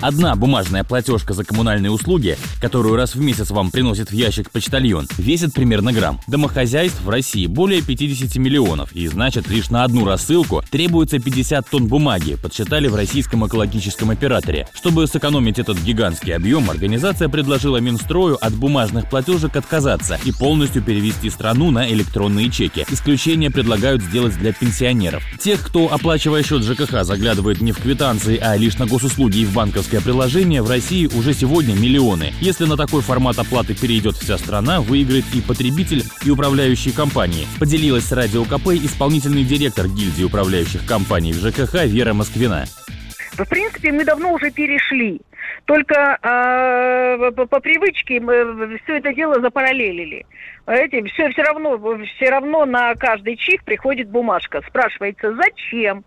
Одна бумажная платежка за коммунальные услуги, которую раз в месяц вам приносит в ящик почтальон, весит примерно грамм. Домохозяйств в России более 50 миллионов, и значит лишь на одну рассылку требуется 50 тонн бумаги, подсчитали в российском экологическом операторе. Чтобы сэкономить этот гигантский объем, организация предложила Минстрою от бумажных платежек отказаться и полностью перевести страну на электронные чеки. Исключение предлагают сделать для пенсионеров. Тех, кто, оплачивая счет ЖКХ, заглядывает не в квитанции, а лишь на госуслуги и в банковские банковское приложение в России уже сегодня миллионы. Если на такой формат оплаты перейдет вся страна, выиграет и потребитель, и управляющие компании. Поделилась с Радио КП исполнительный директор гильдии управляющих компаний в ЖКХ Вера Москвина. В принципе, мы давно уже перешли. Только э, по, по привычке мы все это дело запараллелили. Эти, все, все, равно, все равно на каждый чих приходит бумажка. Спрашивается, зачем?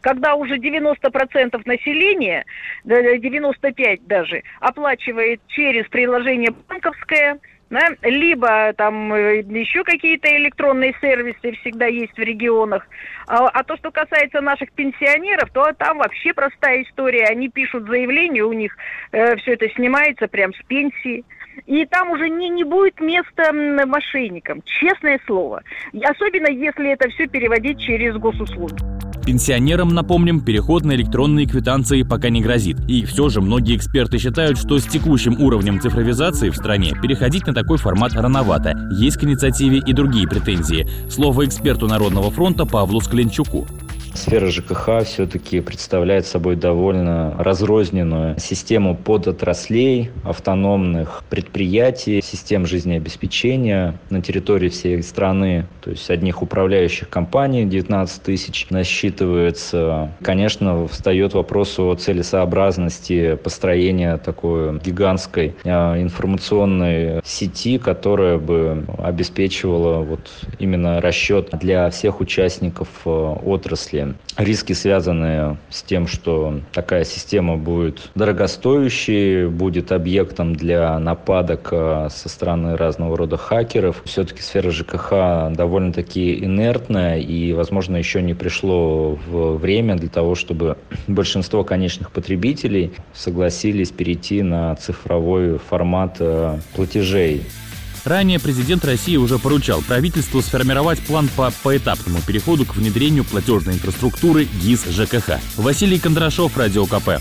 Когда уже 90% населения, 95 даже, оплачивает через приложение банковское, да, либо там э, еще какие-то электронные сервисы всегда есть в регионах. А, а то, что касается наших пенсионеров, то там вообще простая история. Они пишут заявление, у них э, все это снимается прям с пенсии. И там уже не, не будет места мошенникам, честное слово. Особенно если это все переводить через госуслуги. Пенсионерам, напомним, переход на электронные квитанции пока не грозит. И все же многие эксперты считают, что с текущим уровнем цифровизации в стране переходить на такой формат рановато. Есть к инициативе и другие претензии. Слово эксперту Народного фронта Павлу Скленчуку. Сфера ЖКХ все-таки представляет собой довольно разрозненную систему подотраслей, автономных предприятий, систем жизнеобеспечения на территории всей страны. То есть одних управляющих компаний 19 тысяч насчитывается. Конечно, встает вопрос о целесообразности построения такой гигантской а, информационной сети, которая бы обеспечивала вот именно расчет для всех участников а, отрасли риски. Риски, связанные с тем, что такая система будет дорогостоящей, будет объектом для нападок э, со стороны разного рода хакеров. Все-таки сфера ЖКХ довольно-таки инертная, и, возможно, еще не пришло время для того, чтобы большинство конечных потребителей согласились перейти на цифровой формат э, платежей. Ранее президент России уже поручал правительству сформировать план по поэтапному переходу к внедрению платежной инфраструктуры ГИС ЖКХ. Василий Кондрашов, Радио КП.